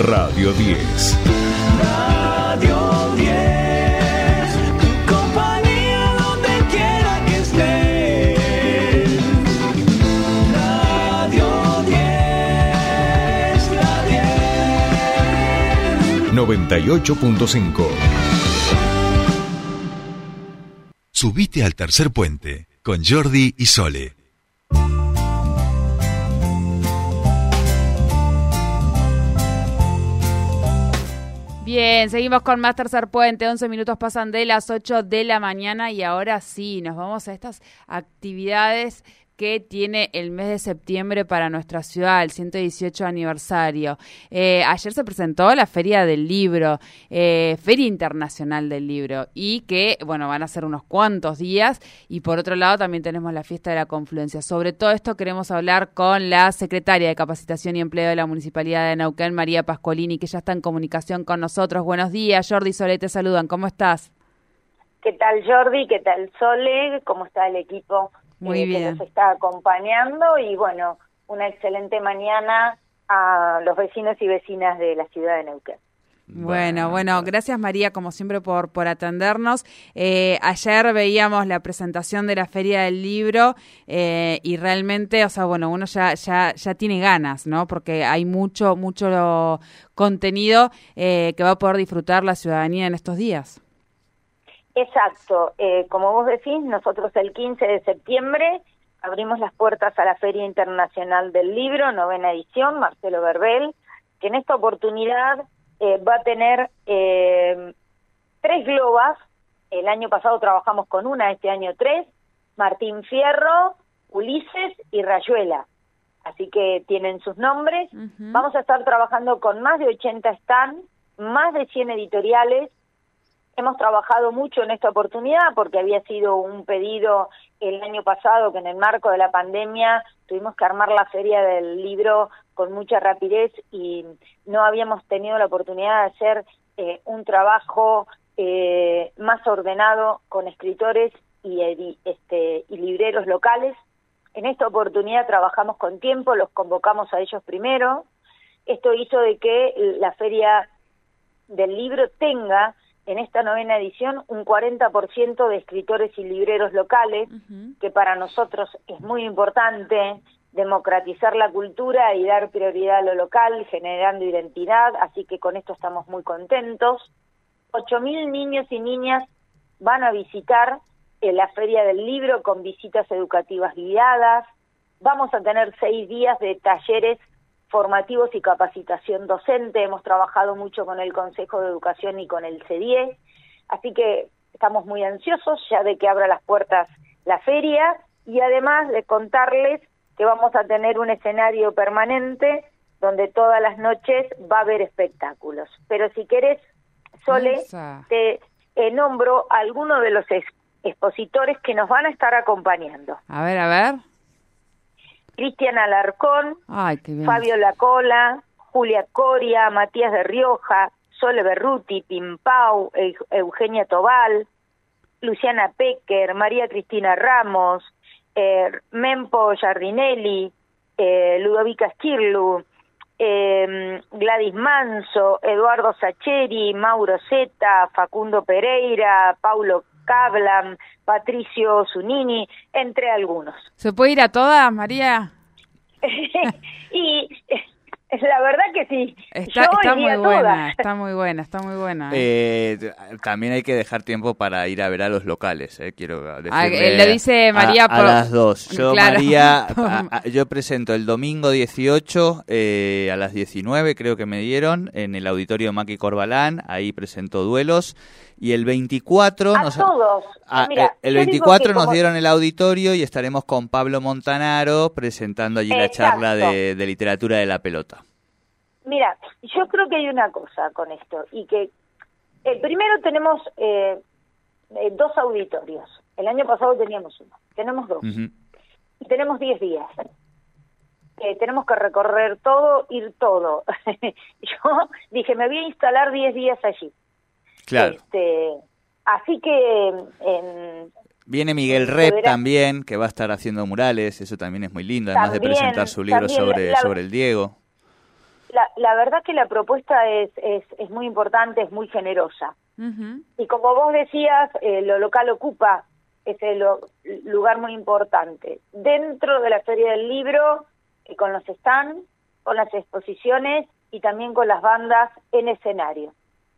Radio 10. Radio 10, tu compañía donde quiera que estés. Radio 10, la 10. 98.5. Subite al tercer puente con Jordi y Sole. Bien, seguimos con más Tercer Puente. 11 minutos pasan de las 8 de la mañana y ahora sí, nos vamos a estas actividades que tiene el mes de septiembre para nuestra ciudad, el 118 aniversario. Eh, ayer se presentó la Feria del Libro, eh, Feria Internacional del Libro, y que, bueno, van a ser unos cuantos días. Y por otro lado, también tenemos la fiesta de la confluencia. Sobre todo esto queremos hablar con la secretaria de Capacitación y Empleo de la Municipalidad de Neuquén, María Pascolini, que ya está en comunicación con nosotros. Buenos días, Jordi Sole, te saludan. ¿Cómo estás? ¿Qué tal Jordi? ¿Qué tal Sole? ¿Cómo está el equipo Muy eh, bien. que nos está acompañando? Y bueno, una excelente mañana a los vecinos y vecinas de la ciudad de Neuquén. Bueno, bueno, gracias María, como siempre, por, por atendernos. Eh, ayer veíamos la presentación de la Feria del Libro eh, y realmente, o sea, bueno, uno ya, ya, ya tiene ganas, ¿no? Porque hay mucho, mucho contenido eh, que va a poder disfrutar la ciudadanía en estos días. Exacto, eh, como vos decís, nosotros el 15 de septiembre abrimos las puertas a la Feria Internacional del Libro, novena edición, Marcelo Verbel, que en esta oportunidad eh, va a tener eh, tres globas, el año pasado trabajamos con una, este año tres, Martín Fierro, Ulises y Rayuela, así que tienen sus nombres. Vamos a estar trabajando con más de 80 stands, más de 100 editoriales, Hemos trabajado mucho en esta oportunidad porque había sido un pedido el año pasado que en el marco de la pandemia tuvimos que armar la feria del libro con mucha rapidez y no habíamos tenido la oportunidad de hacer eh, un trabajo eh, más ordenado con escritores y, este, y libreros locales. En esta oportunidad trabajamos con tiempo, los convocamos a ellos primero. Esto hizo de que la feria del libro tenga en esta novena edición un 40% de escritores y libreros locales, que para nosotros es muy importante democratizar la cultura y dar prioridad a lo local, generando identidad, así que con esto estamos muy contentos. 8.000 niños y niñas van a visitar eh, la Feria del Libro con visitas educativas guiadas. Vamos a tener seis días de talleres formativos y capacitación docente. Hemos trabajado mucho con el Consejo de Educación y con el CEDIE. Así que estamos muy ansiosos ya de que abra las puertas la feria y además de contarles que vamos a tener un escenario permanente donde todas las noches va a haber espectáculos. Pero si querés, Sole, Esa. te eh, nombro a algunos de los ex- expositores que nos van a estar acompañando. A ver, a ver. Cristian Alarcón, Ay. Fabio Lacola, Julia Coria, Matías de Rioja, Sole Berruti, Pimpau, Eu- Eugenia Tobal, Luciana Pecker, María Cristina Ramos, eh, Mempo Giardinelli, eh, Ludovica Schirlu, eh, Gladys Manso, Eduardo Sacheri, Mauro Zeta, Facundo Pereira, Paulo Cablam, Patricio Zunini, entre algunos. ¿Se puede ir a todas, María? y la verdad que sí. Está, Yo está muy a buena, todas. está muy buena, está muy buena. ¿eh? Eh, también hay que dejar tiempo para ir a ver a los locales, eh, quiero Ah, lo dice a- María a, por- las dos. Yo, Claro. María, a- a- yo presento el domingo 18 eh, a las 19, creo que me dieron, en el auditorio Maki Corbalán, ahí presento duelos. Y el 24 A nos, todos. Ah, Mira, el yo digo 24 que nos como- dieron el auditorio y estaremos con Pablo Montanaro presentando allí la charla de, de literatura de la pelota. Mira, yo creo que hay una cosa con esto y que el primero tenemos eh, eh, dos auditorios. El año pasado teníamos uno, tenemos dos y tenemos 10 días. Eh, tenemos que recorrer todo, ir todo. yo dije, me voy a instalar 10 días allí. Claro. Este, así que en, Viene Miguel Rep Verá. también, que va a estar haciendo murales, eso también es muy lindo, además de presentar su libro sobre, la- sobre el Diego. La, la verdad que la propuesta es, es, es muy importante, es muy generosa. Y como vos decías, eh, lo local ocupa ese lo- lugar muy importante. Dentro de la Feria del Libro, eh, con los stands, con las exposiciones y también con las bandas en escenario.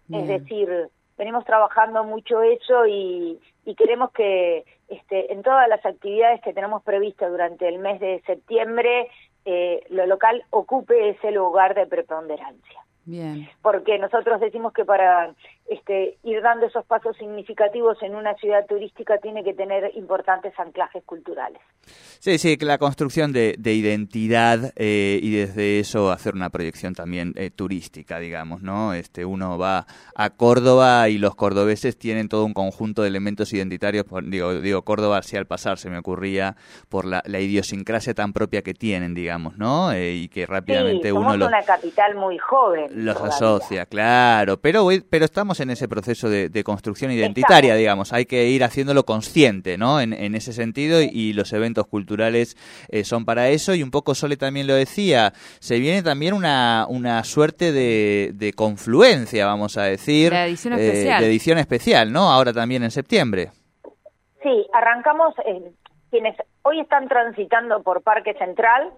Bien. Es decir, venimos trabajando mucho eso y, queremos que este, en todas las actividades que tenemos previstas durante el mes de septiembre, eh, lo local ocupe ese lugar de preponderancia Bien. porque nosotros decimos que para este, ir dando esos pasos significativos en una ciudad turística tiene que tener importantes anclajes culturales. Sí, sí, que la construcción de, de identidad eh, y desde eso hacer una proyección también eh, turística, digamos, ¿no? Este, uno va a Córdoba y los cordobeses tienen todo un conjunto de elementos identitarios, por- digo, digo Córdoba así al pasar se me ocurría por la, la idiosincrasia tan propia que tienen, digamos, ¿no? Eh, y que rápidamente sí, uno somos los una capital muy joven. Los todavía. asocia, claro, pero pero estamos en ese proceso de, de construcción identitaria, Estamos. digamos, hay que ir haciéndolo consciente, ¿no? En, en ese sentido y, y los eventos culturales eh, son para eso y un poco Sole también lo decía, se viene también una, una suerte de, de confluencia, vamos a decir, La edición eh, especial. de edición especial, ¿no? Ahora también en septiembre. Sí, arrancamos, eh, quienes hoy están transitando por Parque Central,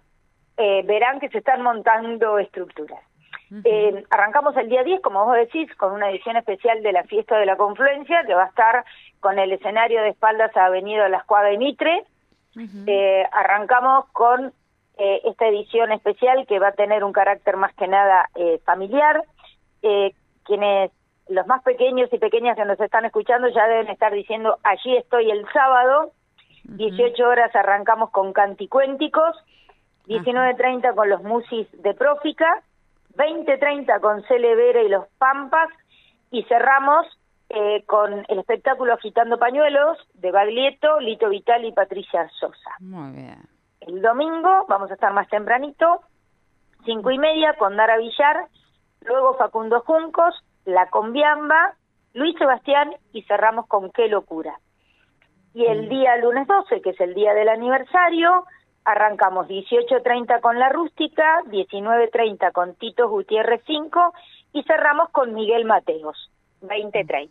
eh, verán que se están montando estructuras. Eh, arrancamos el día 10, como vos decís, con una edición especial de la Fiesta de la Confluencia, que va a estar con el escenario de espaldas a Avenida Las Cuadras y Mitre. Eh, arrancamos con eh, esta edición especial que va a tener un carácter más que nada eh, familiar. Eh, quienes, los más pequeños y pequeñas que nos están escuchando ya deben estar diciendo, allí estoy el sábado, 18 horas arrancamos con Canticuénticos, 19.30 con los Musis de Prófica, 20.30 con Cele Vera y los Pampas, y cerramos eh, con el espectáculo Agitando Pañuelos de Baglietto, Lito Vital y Patricia Sosa. Muy bien. El domingo vamos a estar más tempranito, cinco y media con Dara Villar, luego Facundo Juncos, La Combiamba, Luis Sebastián y cerramos con Qué Locura. Y el día lunes 12, que es el día del aniversario, arrancamos 18.30 con La Rústica, 19.30 con Tito Gutiérrez 5 y cerramos con Miguel Mateos, 20.30.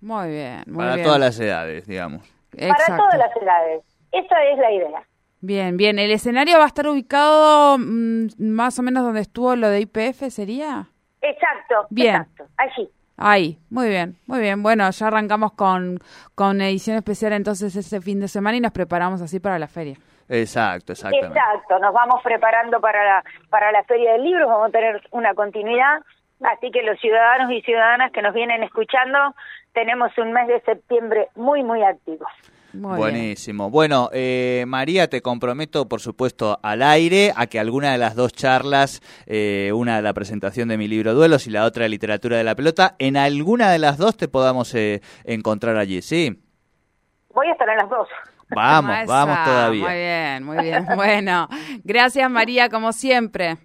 Muy bien. Muy para bien. todas las edades, digamos. Para todas las edades. Esa es la idea. Bien, bien. ¿El escenario va a estar ubicado mm, más o menos donde estuvo lo de IPF, sería? Exacto, Bien. exacto, allí. Ahí, muy bien, muy bien. Bueno, ya arrancamos con, con edición especial entonces ese fin de semana y nos preparamos así para la feria. Exacto, exactamente. Exacto, nos vamos preparando para la, para la Feria del Libro, vamos a tener una continuidad, así que los ciudadanos y ciudadanas que nos vienen escuchando, tenemos un mes de septiembre muy, muy activo. Muy bien. Buenísimo. Bueno, eh, María, te comprometo, por supuesto, al aire a que alguna de las dos charlas, eh, una de la presentación de mi libro Duelos y la otra de Literatura de la Pelota, en alguna de las dos te podamos eh, encontrar allí, ¿sí? Voy a estar en las dos. Vamos, Esa, vamos todavía. Muy bien, muy bien. Bueno, gracias María, como siempre.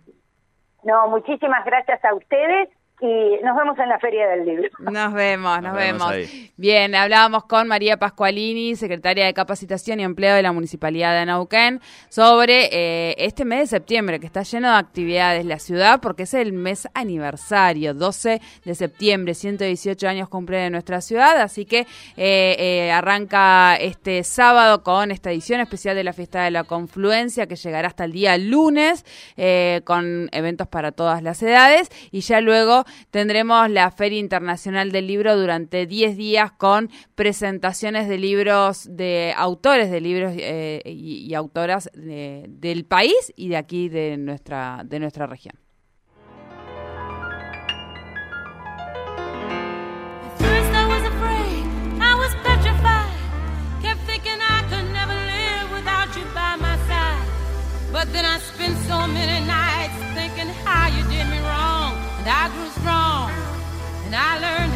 No, muchísimas gracias a ustedes y nos vemos en la Feria del Libro. Nos vemos, nos, Nos vemos. Bien, hablábamos con María Pascualini, secretaria de Capacitación y Empleo de la Municipalidad de Neuquén, sobre eh, este mes de septiembre, que está lleno de actividades la ciudad, porque es el mes aniversario, 12 de septiembre, 118 años cumple de nuestra ciudad, así que eh, eh, arranca este sábado con esta edición especial de la Fiesta de la Confluencia, que llegará hasta el día lunes, eh, con eventos para todas las edades, y ya luego tendremos la Feria Internacional del Libro durante 10 días con presentaciones de libros de autores de libros eh, y, autoras de- del país y de aquí de nuestra de nuestra región. But then I spent so many nights And I grew strong, and I learned